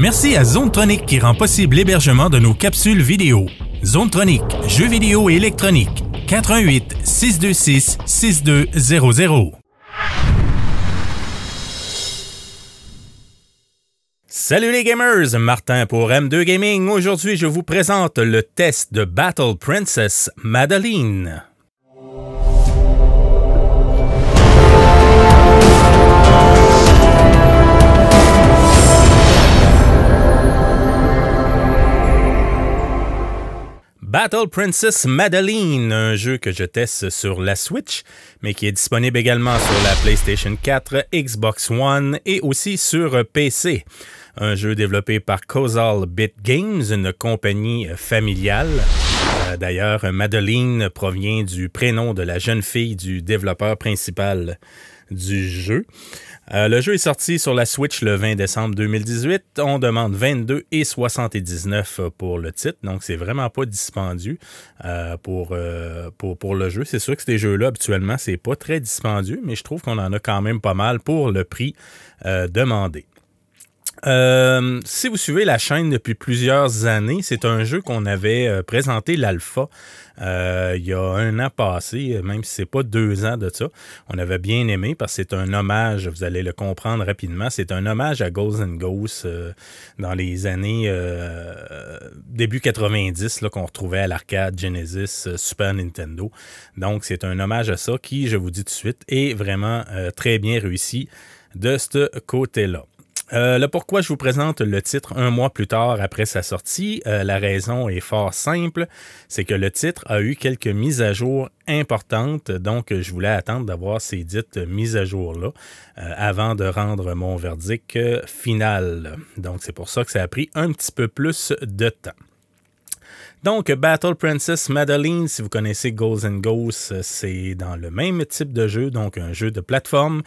Merci à Zonetronic qui rend possible l'hébergement de nos capsules vidéo. Zonetronic, jeux vidéo et électronique. 88 626 6200. Salut les gamers, Martin pour M2 Gaming. Aujourd'hui, je vous présente le test de Battle Princess Madeline. Battle Princess Madeline, un jeu que je teste sur la Switch, mais qui est disponible également sur la PlayStation 4, Xbox One et aussi sur PC. Un jeu développé par Causal Bit Games, une compagnie familiale. Euh, d'ailleurs, Madeline provient du prénom de la jeune fille du développeur principal du jeu. Euh, le jeu est sorti sur la Switch le 20 décembre 2018. On demande 22 et 79 pour le titre, donc c'est vraiment pas dispendieux euh, euh, pour, le jeu. C'est sûr que ces jeux-là, habituellement, c'est pas très dispendieux, mais je trouve qu'on en a quand même pas mal pour le prix demandé. Euh, si vous suivez la chaîne depuis plusieurs années, c'est un jeu qu'on avait euh, présenté l'alpha euh, il y a un an passé, même si c'est pas deux ans de ça. On avait bien aimé parce que c'est un hommage, vous allez le comprendre rapidement, c'est un hommage à Ghosts and Ghosts dans les années début 90 qu'on retrouvait à l'arcade Genesis, Super Nintendo. Donc c'est un hommage à ça qui, je vous dis tout de suite, est vraiment très bien réussi de ce côté-là. Euh, le pourquoi je vous présente le titre un mois plus tard après sa sortie, euh, la raison est fort simple, c'est que le titre a eu quelques mises à jour importantes, donc je voulais attendre d'avoir ces dites mises à jour-là euh, avant de rendre mon verdict final. Donc c'est pour ça que ça a pris un petit peu plus de temps. Donc, Battle Princess Madeline, si vous connaissez Ghosts and Ghosts, c'est dans le même type de jeu, donc un jeu de plateforme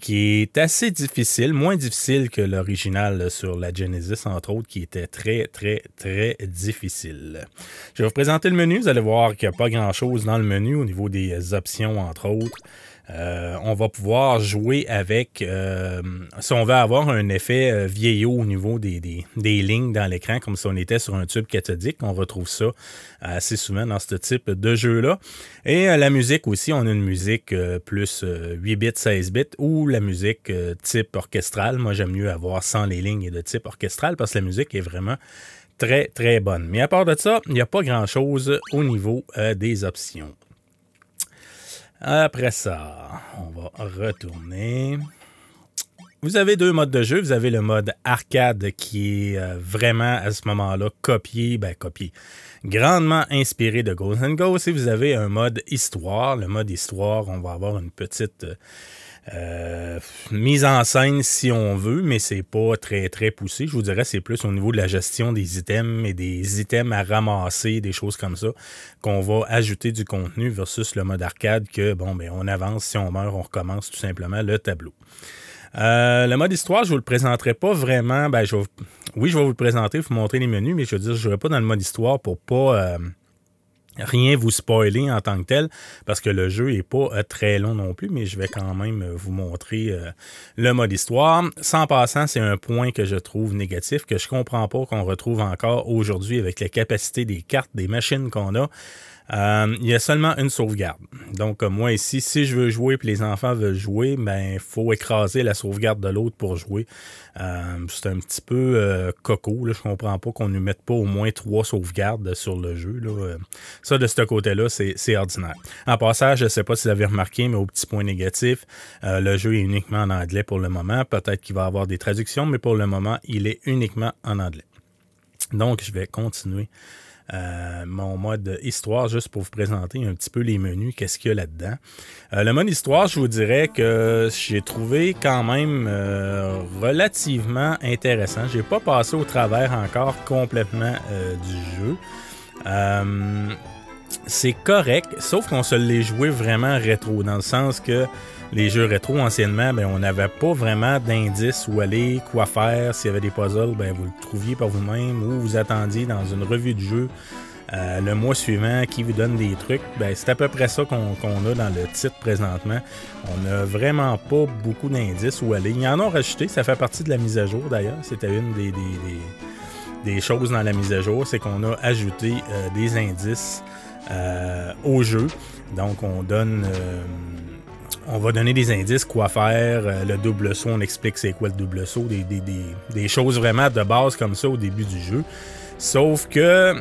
qui est assez difficile, moins difficile que l'original sur la Genesis, entre autres, qui était très, très, très difficile. Je vais vous présenter le menu. Vous allez voir qu'il n'y a pas grand-chose dans le menu au niveau des options, entre autres. Euh, on va pouvoir jouer avec, euh, si on veut avoir un effet euh, vieillot au niveau des, lignes dans l'écran, comme si on était sur un tube cathodique. On retrouve ça assez souvent dans ce type de jeu-là. Et la musique aussi, on a une musique plus 8 bits, 16 bits, ou la musique type orchestral. Moi, j'aime mieux avoir sans les lignes de type orchestral parce que la musique est vraiment très, très bonne. Mais à part de ça, il n'y a pas grand-chose au niveau des options. Après ça, on va retourner. Vous avez deux modes de jeu. Vous avez le mode arcade qui est euh, vraiment à ce moment-là copié, ben copié, grandement inspiré de Ghost and Ghost. Et vous avez un mode histoire. Le mode histoire, on va avoir une petite euh, mise en scène si on veut, mais c'est pas très très poussé. Je vous dirais c'est plus au niveau de la gestion des items et des items à ramasser, des choses comme ça, qu'on va ajouter du contenu versus le mode arcade que bon ben on avance, si on meurt, on recommence tout simplement le tableau. Euh, le mode histoire, je vous le présenterai pas vraiment. Ben, je oui, je vais vous le présenter, vous montrer les menus, mais je veux dire, je ne vais pas dans le mode histoire pour pas euh, rien vous spoiler en tant que tel, parce que le jeu est pas euh, très long non plus, mais je vais quand même euh, vous montrer euh, le mode histoire. Sans passant, c'est un point que je trouve négatif, que je comprends pas qu'on retrouve encore aujourd'hui avec la capacité des cartes, des machines qu'on a. Euh, il y a seulement une sauvegarde. Donc, moi ici, si je veux jouer et les enfants veulent jouer, ben, il faut écraser la sauvegarde de l'autre pour jouer. Euh, c'est un petit peu euh, coco. Là. Je comprends pas qu'on ne mette pas au moins trois sauvegardes sur le jeu. Ça, de ce côté-là, c'est ordinaire. En passage, je ne sais pas si vous avez remarqué, mais au petit point négatif, le jeu est uniquement en anglais pour le moment. Peut-être qu'il va y avoir des traductions, mais pour le moment, il est uniquement en anglais. Donc, je vais continuer euh, mon mode histoire, juste pour vous présenter un petit peu les menus, qu'est-ce qu'il y a là-dedans. Euh, le mode histoire, je vous dirais que j'ai trouvé quand même euh, relativement intéressant. J'ai pas passé au travers encore complètement du jeu. c'est correct, sauf qu'on se l'est joué vraiment rétro, dans le sens que les jeux rétro anciennement, ben, on n'avait pas vraiment d'indices où aller, quoi faire. S'il y avait des puzzles, ben, vous le trouviez par vous-même ou vous attendiez dans une revue de jeu le mois suivant qui vous donne des trucs? Ben, c'est à peu près ça qu'on a dans le titre présentement. On n'a vraiment pas beaucoup d'indices où aller. Ils en ont rajouté, ça fait partie de la mise à jour d'ailleurs. C'était une des, des, choses dans la mise à jour, c'est qu'on a ajouté des indices au jeu. Donc on donne on va donner des indices, quoi faire, euh, le double saut, on explique c'est quoi le double saut, des, choses vraiment de base comme ça au début du jeu. Sauf que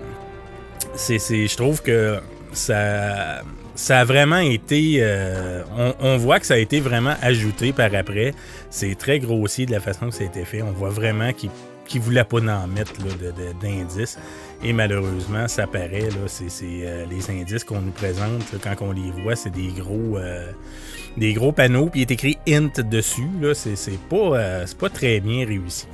c'est, je trouve que ça, ça a vraiment été. Euh, on, voit que ça a été vraiment ajouté par après. C'est très grossier de la façon que ça a été fait. On voit vraiment qu'il ne voulait pas en mettre d'indices. Et malheureusement, ça paraît. c'est, euh, les indices qu'on nous présente quand on les voit, c'est des gros des gros panneaux, puis il est écrit int dessus. Là, c'est, pas, euh, pas très bien réussi.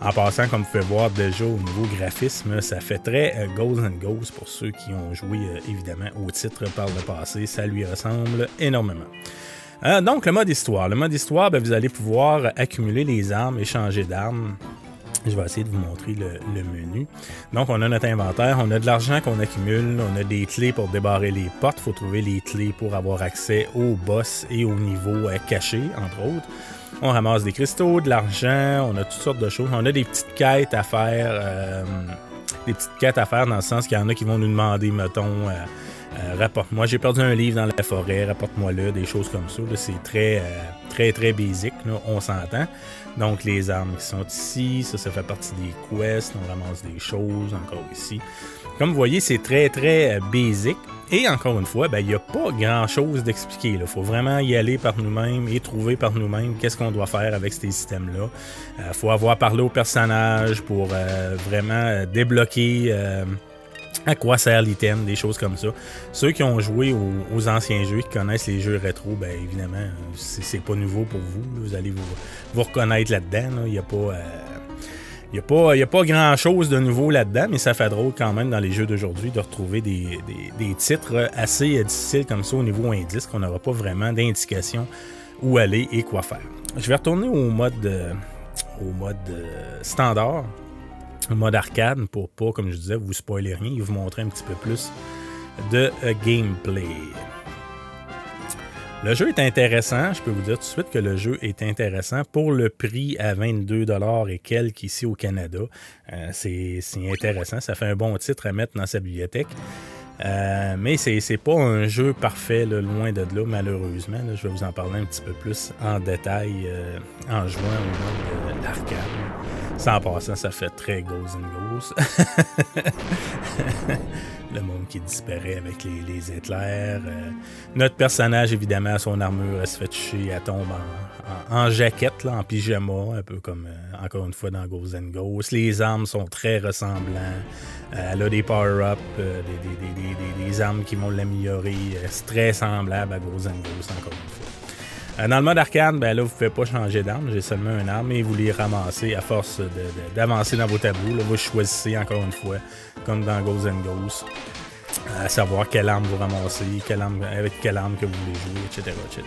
En passant, comme vous pouvez voir déjà au niveau graphisme, ça fait très euh, Ghosts and Ghosts pour ceux qui ont joué euh, évidemment au titre par le passé. Ça lui ressemble énormément. donc, le mode histoire. Le mode histoire, ben, vous allez pouvoir accumuler les armes, échanger d'armes. Je vais essayer de vous montrer le, menu. Donc, on a notre inventaire, on a de l'argent qu'on accumule, on a des clés pour débarrer les portes. Il faut trouver les clés pour avoir accès au boss et au niveau euh, caché, entre autres. On ramasse des cristaux, de l'argent, on a toutes sortes de choses. On a des petites quêtes à faire. Euh, des petites quêtes à faire dans le sens qu'il y en a qui vont nous demander, mettons, euh, rapporte-moi, j'ai perdu un livre dans la forêt, rapporte-moi-le, des choses comme ça. C'est très, très, très basique, on s'entend. Donc, les armes qui sont ici, ça, ça fait partie des quests. On ramasse des choses encore ici. Comme vous voyez, c'est très, très euh, basique. Et encore une fois, ben, il n'y a pas grand-chose d'expliquer. Il faut vraiment y aller par nous-mêmes et trouver par nous-mêmes qu'est-ce qu'on doit faire avec ces systèmes-là. Il euh, faut avoir parlé au personnage pour euh, vraiment débloquer à quoi sert l'item, des choses comme ça. Ceux qui ont joué aux, anciens jeux, qui connaissent les jeux rétro, ben évidemment, c'est pas nouveau pour vous. Vous allez vous, reconnaître là-dedans. Il n'y a pas. Euh, a, pas, grand-chose de nouveau là-dedans, mais ça fait drôle quand même dans les jeux d'aujourd'hui de retrouver des, titres assez difficiles comme ça au niveau indice, qu'on n'aura pas vraiment d'indication où aller et quoi faire. Je vais retourner au mode, euh, euh, standard mode arcade pour pas, comme je disais, vous spoiler rien et vous montrer un petit peu plus de euh, gameplay. Le jeu est intéressant, je peux vous dire tout de suite que le jeu est intéressant pour le prix à 22$ et quelques ici au Canada. Euh, c'est intéressant, ça fait un bon titre à mettre dans sa bibliothèque. Euh, mais c'est pas un jeu parfait, loin de là, malheureusement. je vais vous en parler un petit peu plus en détail en jouant au mode arcade. Sans passant, ça fait très Ghosts and Ghosts. le monde qui disparaît avec les, éclairs. Euh, notre personnage, évidemment, son armure, elle se fait toucher, elle tombe en, jaquette, là, en pyjama, un peu comme, euh, encore une fois, dans Ghosts and Ghosts. Les armes sont très ressemblants. Euh, elle a des power-ups, des, des, armes qui vont l'améliorer. C'est très semblable à Ghosts and Ghosts, encore une fois. Dans le mode arcade, ben là, vous ne pouvez pas changer d'arme. J'ai seulement une arme et vous les ramassez à force d'avancer dans vos tableaux. Là, vous choisissez encore une fois, comme dans Ghosts and à savoir quelle arme vous ramassez, avec quelle arme que vous voulez jouer, etc. etc.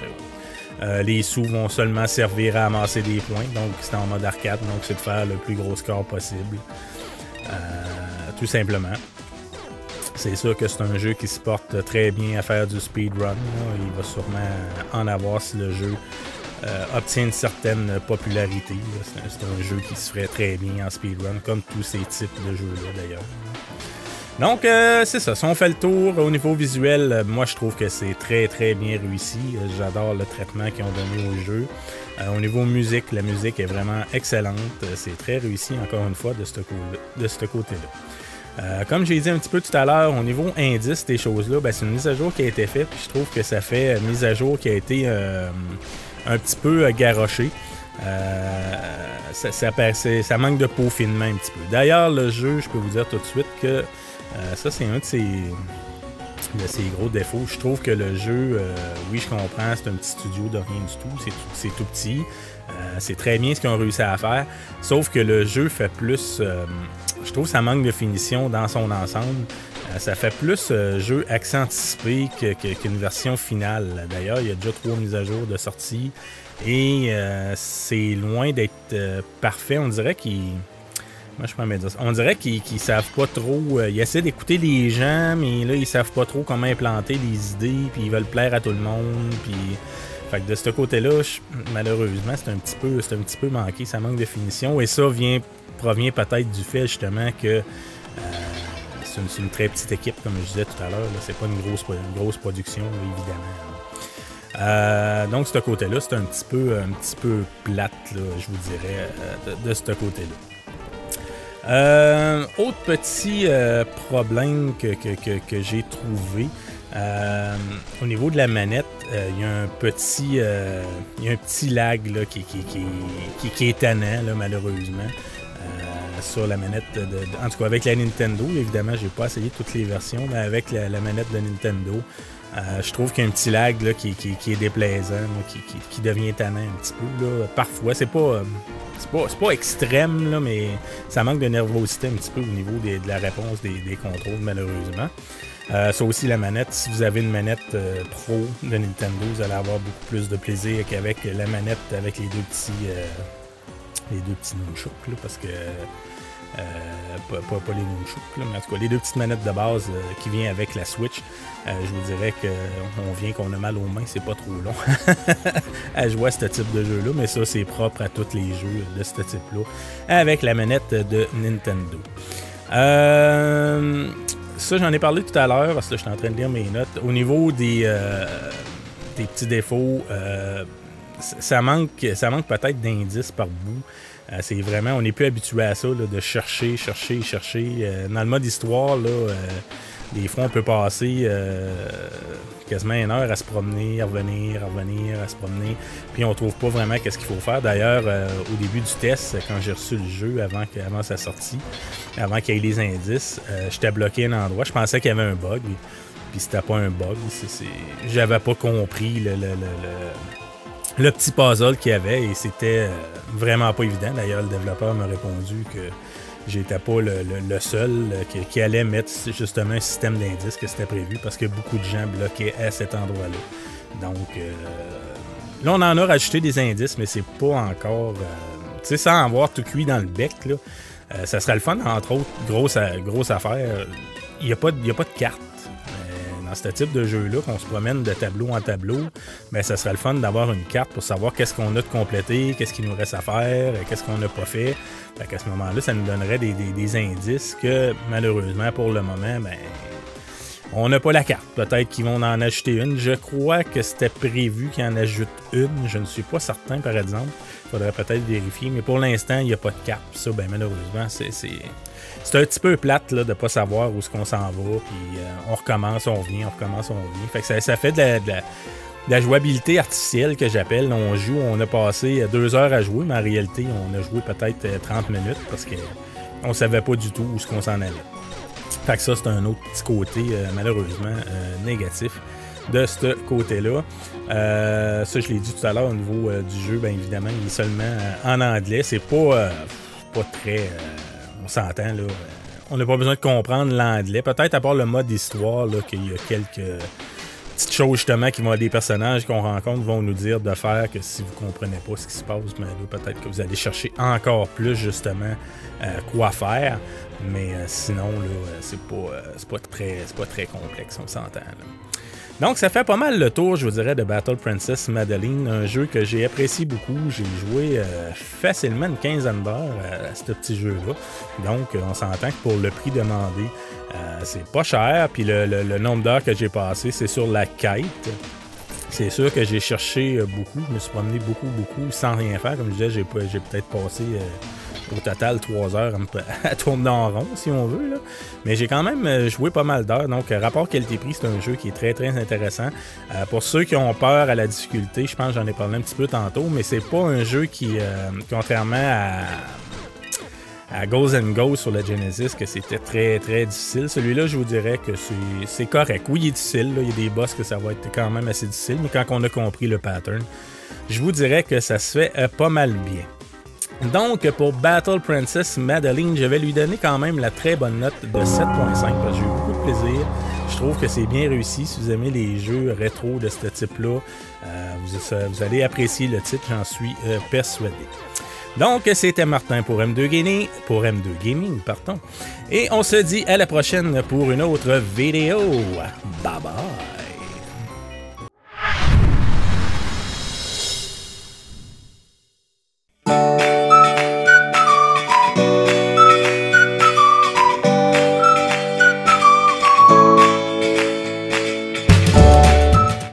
Euh, les sous vont seulement servir à amasser des points, donc c'est en mode arcade, donc c'est de faire le plus gros score possible. Euh, tout simplement. C'est sûr que c'est un jeu qui se porte très bien à faire du speedrun. Il va sûrement en avoir si le jeu euh, obtient une certaine popularité. C'est un jeu qui se ferait très bien en speedrun, comme tous ces types de jeux-là d'ailleurs. Donc, euh, c'est ça. Si on fait le tour au niveau visuel, euh, moi je trouve que c'est très très bien réussi. J'adore le traitement qu'ils ont donné au jeu. au niveau musique, la musique est vraiment excellente. C'est très réussi, encore une fois, de ce côté-là. Euh, comme j'ai dit un petit peu tout à l'heure, au niveau indice des choses-là, ben, c'est une mise à jour qui a été faite, puis je trouve que ça fait une mise à jour qui a été euh, un petit peu euh, garochée. Ça, ça, manque de peaufinement un petit peu. D'ailleurs, le jeu, je peux vous dire tout de suite que ça, c'est un de ses, gros défauts. Je trouve que le jeu, oui, je comprends, c'est un petit studio de rien du tout, c'est tout, petit. C'est très bien ce qu'ils ont réussi à faire. Sauf que le jeu fait plus je trouve que ça manque de finition dans son ensemble. Euh, ça fait plus euh, jeu accent anticipé qu'une version finale. D'ailleurs, il y a déjà trois mises à jour de sortie et euh, c'est loin d'être parfait. On dirait qu'il Moi, je prends mes 10. On dirait qu'ils savent pas trop. Euh, ils essaient d'écouter les gens, mais là, ils savent pas trop comment implanter les idées, puis ils veulent plaire à tout le monde. Puis. Fait que de ce côté-là, malheureusement, c'est un petit peu un petit peu manqué, ça manque de finition. Et ça vient provient peut-être du fait justement que euh, c'est une, très petite équipe, comme je disais tout à l'heure. C'est pas une grosse, grosse production, évidemment. Euh, donc, ce côté-là, c'est un petit peu un petit peu plate, je vous dirais, de ce côté-là. Euh, autre petit euh, problème que, j'ai trouvé. Euh, au niveau de la manette, il y a un petit, y a un petit lag là, qui, est tannant, malheureusement. sur la manette en tout cas avec la Nintendo évidemment j'ai pas essayé toutes les versions mais avec la, manette de Nintendo je trouve qu'il y a un petit lag qui, est déplaisant qui, devient tannant un petit peu là. parfois c'est pas c'est pas, extrême, là, mais ça manque de nervosité un petit peu au niveau de la réponse des, contrôles, malheureusement. Euh, ça aussi, la manette. Si vous avez une manette euh, pro de Nintendo, vous allez avoir beaucoup plus de plaisir qu'avec la manette avec les deux petits, euh, les deux petits nunchucks, parce que euh, pas, les nunchucks, mais en tout cas, les deux petites manettes de base euh, qui viennent avec la Switch. Euh, je vous dirais qu'on vient qu'on a mal aux mains, c'est pas trop long à jouer à ce type de jeu-là, mais ça, c'est propre à tous les jeux de ce type-là avec la manette de Nintendo. Ça, j'en ai parlé tout à l'heure parce que je suis en train de lire mes notes. Au niveau des, des petits défauts, ça manque, ça manque peut-être d'indices par bout. Euh, c'est vraiment, on n'est plus habitué à ça, de chercher, chercher, chercher. Euh, dans le mode histoire, là, euh, des fois, on peut passer quasiment une heure à se promener, à revenir, à revenir, à se promener. Puis on trouve pas vraiment qu'est-ce qu'il faut faire. D'ailleurs, au début du test, quand j'ai reçu le jeu avant, sa sortie, avant qu'il y ait les indices, j'étais bloqué à un endroit. Je pensais qu'il y avait un bug. Puis c'était pas un bug. J'avais pas compris le le petit puzzle qu'il y avait et c'était euh, vraiment pas évident. D'ailleurs, le développeur m'a répondu que j'étais pas le, seul euh, qui, allait mettre justement un système d'indices que c'était prévu parce que beaucoup de gens bloquaient à cet endroit-là. Donc euh, là, on en a rajouté des indices, mais c'est pas encore. tu sais, sans avoir tout cuit dans le bec, là, ça serait le fun, entre autres, grosse, grosse affaire. Il n'y a pas de carte dans ce type de jeu-là, qu'on se promène de tableau en tableau, mais ça serait le fun d'avoir une carte pour savoir qu'est-ce qu'on a de complété, qu'est-ce qu'il nous reste à faire, qu'est-ce qu'on n'a pas fait. Fait qu'à ce moment-là, ça nous donnerait des, indices que malheureusement pour le moment, ben, on n'a pas la carte. Peut-être qu'ils vont en acheter une. Je crois que c'était prévu qu'ils en ajoutent une. Je ne suis pas certain, par exemple. Il faudrait peut-être vérifier. Mais pour l'instant, il n'y a pas de carte. Ça, ben, malheureusement, c'est c'est un petit peu plate là, de pas savoir où est-ce qu'on s'en va. Puis euh, on recommence, on revient, on recommence, on revient. Fait que ça, fait de la, jouabilité artificielle que j'appelle. On joue, on a passé deux heures à jouer, mais en réalité, on a joué peut-être 30 euh, minutes parce qu'on on savait pas du tout où est-ce qu'on s'en allait. Fait que ça, c'est un autre petit côté, euh, malheureusement, négatif de ce côté-là. ça, je l'ai dit tout à l'heure au niveau du jeu, bien évidemment, il est seulement en anglais. C'est pas, pas très on s'entend, là. On n'a pas besoin de comprendre l'anglais. Peut-être à part le mode histoire, là, qu'il y a quelques petites choses justement qui vont des personnages qu'on rencontre vont nous dire de faire que si vous comprenez pas ce qui se passe, mais ben peut-être que vous allez chercher encore plus justement euh, quoi faire. Mais euh, sinon, là, euh, c'est pas, pas, très, pas très complexe, on s'entend. Donc, ça fait pas mal le tour, je vous dirais, de Battle Princess Madeline, un jeu que j'ai apprécié beaucoup. J'ai joué euh, facilement une quinzaine d'heures à, ce petit jeu-là. Donc, on s'entend que pour le prix demandé, euh, c'est pas cher. Puis le, nombre d'heures que j'ai passé, c'est sur la quête. C'est sûr que j'ai cherché euh, beaucoup, je me suis promené beaucoup, beaucoup sans rien faire. Comme je disais, j'ai peut-être passé au total trois heures à tourner en rond, si on veut. Là. Mais j'ai quand même euh, joué pas mal d'heures. Donc, rapport qualité-prix, c'est un jeu qui est très, très intéressant. Euh, pour ceux qui ont peur à la difficulté, je pense que j'en ai parlé un petit peu tantôt, mais c'est pas un jeu qui, euh, contrairement à à Goes and Go sur la Genesis que c'était très très difficile. Celui-là, je vous dirais que c'est correct. Oui, il est difficile. Il y a des boss que ça va être quand même assez difficile, mais quand on a compris le pattern, je vous dirais que ça se fait pas mal bien. Donc, pour Battle Princess Madeline, je vais lui donner quand même la très bonne note de 7.5 parce que j'ai eu beaucoup de plaisir. Je trouve que c'est bien réussi. Si vous aimez les jeux rétro de ce type-là, euh, vous, allez apprécier le titre, j'en suis euh, persuadé. Donc, c'était Martin pour M2 Gaming, pour M2 Gaming, pardon. Et on se dit à la prochaine pour une autre vidéo. Bye bye.